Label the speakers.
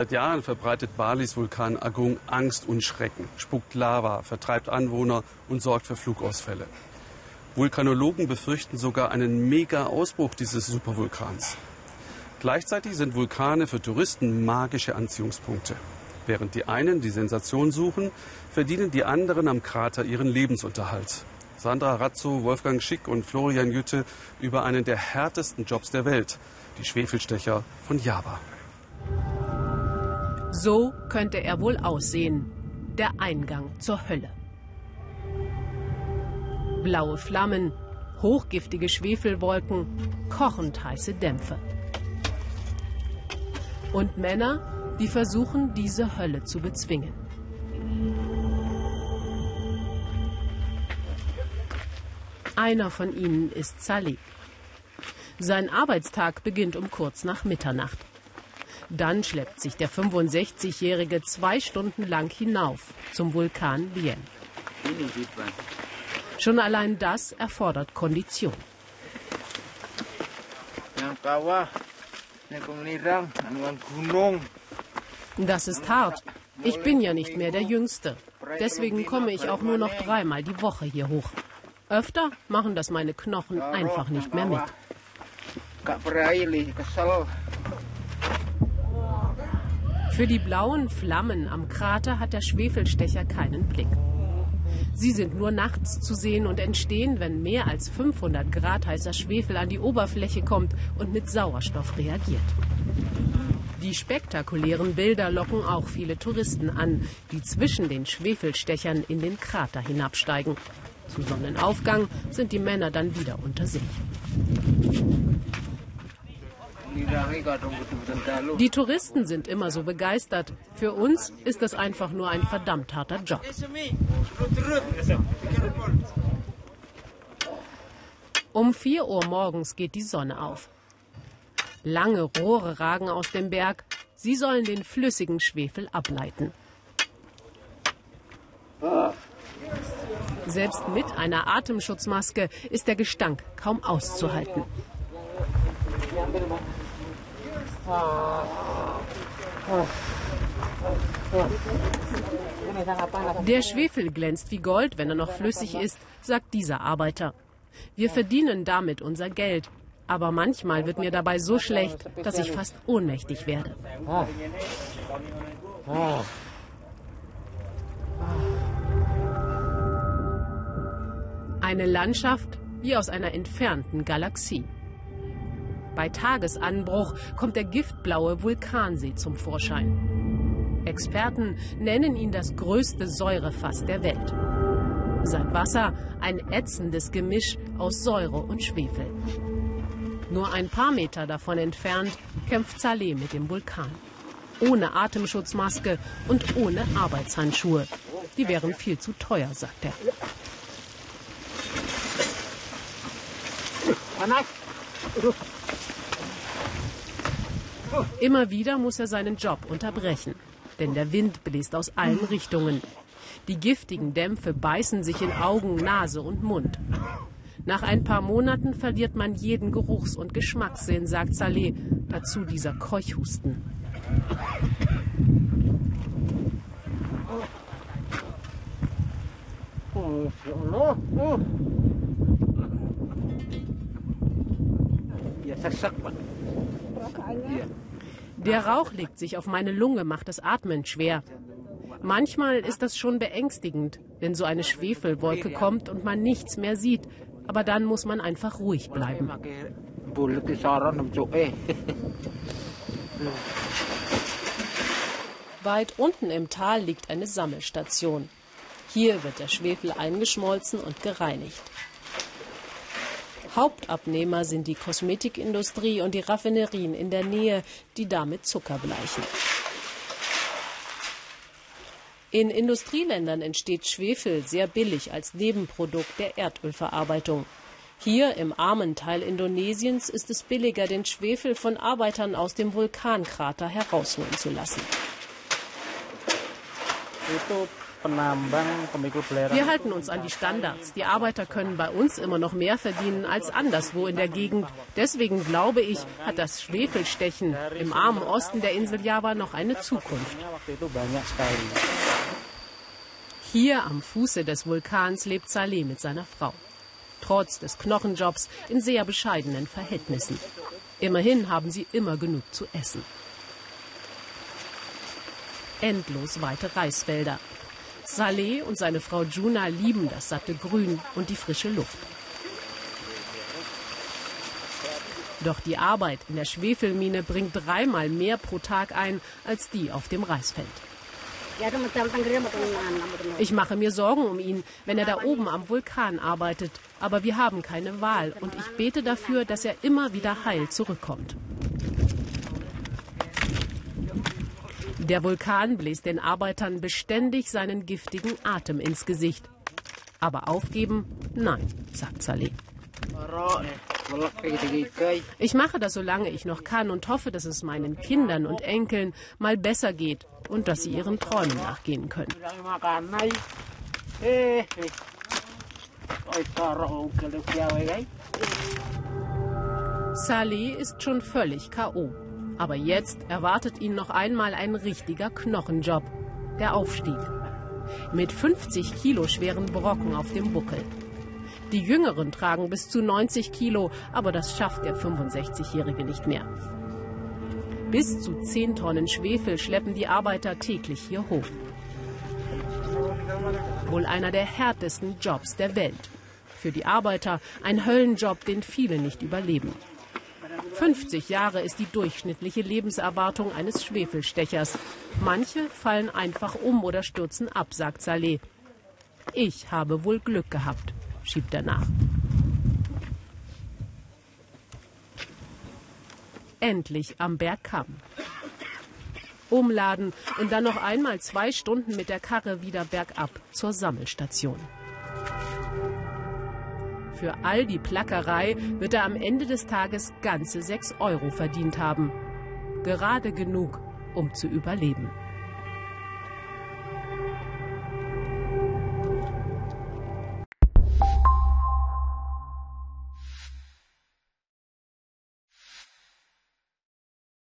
Speaker 1: Seit Jahren verbreitet Balis Vulkan Agung Angst und Schrecken, spuckt Lava, vertreibt Anwohner und sorgt für Flugausfälle. Vulkanologen befürchten sogar einen Mega-Ausbruch dieses Supervulkans. Gleichzeitig sind Vulkane für Touristen magische Anziehungspunkte. Während die einen die Sensation suchen, verdienen die anderen am Krater ihren Lebensunterhalt. Sandra Razzo, Wolfgang Schick und Florian Jütte über einen der härtesten Jobs der Welt, die Schwefelstecher von Java.
Speaker 2: So könnte er wohl aussehen. Der Eingang zur Hölle. Blaue Flammen, hochgiftige Schwefelwolken, kochend heiße Dämpfe. Und Männer, die versuchen, diese Hölle zu bezwingen. Einer von ihnen ist Saleh. Sein Arbeitstag beginnt um kurz nach Mitternacht. Dann schleppt sich der 65-Jährige zwei Stunden lang hinauf zum Vulkan Lien. Schon allein das erfordert Kondition. Das ist hart. Ich bin ja nicht mehr der Jüngste. Deswegen komme ich auch nur noch dreimal die Woche hier hoch. Öfter machen das meine Knochen einfach nicht mehr mit. Für die blauen Flammen am Krater hat der Schwefelstecher keinen Blick. Sie sind nur nachts zu sehen und entstehen, wenn mehr als 500 Grad heißer Schwefel an die Oberfläche kommt und mit Sauerstoff reagiert. Die spektakulären Bilder locken auch viele Touristen an, die zwischen den Schwefelstechern in den Krater hinabsteigen. Zu Sonnenaufgang sind die Männer dann wieder unter sich. Die Touristen sind immer so begeistert. Für uns ist das einfach nur ein verdammt harter Job. Um 4 Uhr morgens geht die Sonne auf. Lange Rohre ragen aus dem Berg. Sie sollen den flüssigen Schwefel ableiten. Selbst mit einer Atemschutzmaske ist der Gestank kaum auszuhalten. Der Schwefel glänzt wie Gold, wenn er noch flüssig ist, sagt dieser Arbeiter. Wir verdienen damit unser Geld. Aber manchmal wird mir dabei so schlecht, dass ich fast ohnmächtig werde. Eine Landschaft wie aus einer entfernten Galaxie. Bei Tagesanbruch kommt der giftblaue Vulkansee zum Vorschein. Experten nennen ihn das größte Säurefass der Welt. Sein Wasser ein ätzendes Gemisch aus Säure und Schwefel. Nur ein paar Meter davon entfernt kämpft Saleh mit dem Vulkan. Ohne Atemschutzmaske und ohne Arbeitshandschuhe. Die wären viel zu teuer, sagt er. Immer wieder muss er seinen Job unterbrechen, denn der Wind bläst aus allen Richtungen. Die giftigen Dämpfe beißen sich in Augen, Nase und Mund. Nach ein paar Monaten verliert man jeden Geruchs- und Geschmackssinn, sagt Saleh. Dazu dieser Keuchhusten. Der Rauch legt sich auf meine Lunge, macht das Atmen schwer. Manchmal ist das schon beängstigend, wenn so eine Schwefelwolke kommt und man nichts mehr sieht. Aber dann muss man einfach ruhig bleiben. Weit unten im Tal liegt eine Sammelstation. Hier wird der Schwefel eingeschmolzen und gereinigt. Hauptabnehmer sind die Kosmetikindustrie und die Raffinerien in der Nähe, die damit Zucker bleichen. In Industrieländern entsteht Schwefel sehr billig als Nebenprodukt der Erdölverarbeitung. Hier im armen Teil Indonesiens ist es billiger, den Schwefel von Arbeitern aus dem Vulkankrater herausholen zu lassen. Wir halten uns an die Standards. Die Arbeiter können bei uns immer noch mehr verdienen als anderswo in der Gegend. Deswegen glaube ich, hat das Schwefelstechen im armen Osten der Insel Java noch eine Zukunft. Hier am Fuße des Vulkans lebt Saleh mit seiner Frau. Trotz des Knochenjobs in sehr bescheidenen Verhältnissen. Immerhin haben sie immer genug zu essen. Endlos weite Reisfelder. Saleh und seine Frau Juna lieben das satte Grün und die frische Luft. Doch die Arbeit in der Schwefelmine bringt dreimal mehr pro Tag ein als die auf dem Reisfeld. Ich mache mir Sorgen um ihn, wenn er da oben am Vulkan arbeitet. Aber wir haben keine Wahl und ich bete dafür, dass er immer wieder heil zurückkommt. Der Vulkan bläst den Arbeitern beständig seinen giftigen Atem ins Gesicht. Aber aufgeben? Nein, sagt Saleh. Ich mache das, solange ich noch kann und hoffe, dass es meinen Kindern und Enkeln mal besser geht und dass sie ihren Träumen nachgehen können. Saleh ist schon völlig K.O. Aber jetzt erwartet ihn noch einmal ein richtiger Knochenjob. Der Aufstieg. Mit 50 Kilo schweren Brocken auf dem Buckel. Die Jüngeren tragen bis zu 90 Kilo, aber das schafft der 65-Jährige nicht mehr. Bis zu 10 Tonnen Schwefel schleppen die Arbeiter täglich hier hoch. Wohl einer der härtesten Jobs der Welt. Für die Arbeiter ein Höllenjob, den viele nicht überleben. 50 Jahre ist die durchschnittliche Lebenserwartung eines Schwefelstechers. Manche fallen einfach um oder stürzen ab, sagt Saleh. Ich habe wohl Glück gehabt, schiebt er nach. Endlich am Berg Kamm. Umladen und dann noch einmal zwei Stunden mit der Karre wieder bergab zur Sammelstation. Für all die Plackerei wird er am Ende des Tages ganze 6 Euro verdient haben. Gerade genug, um zu überleben.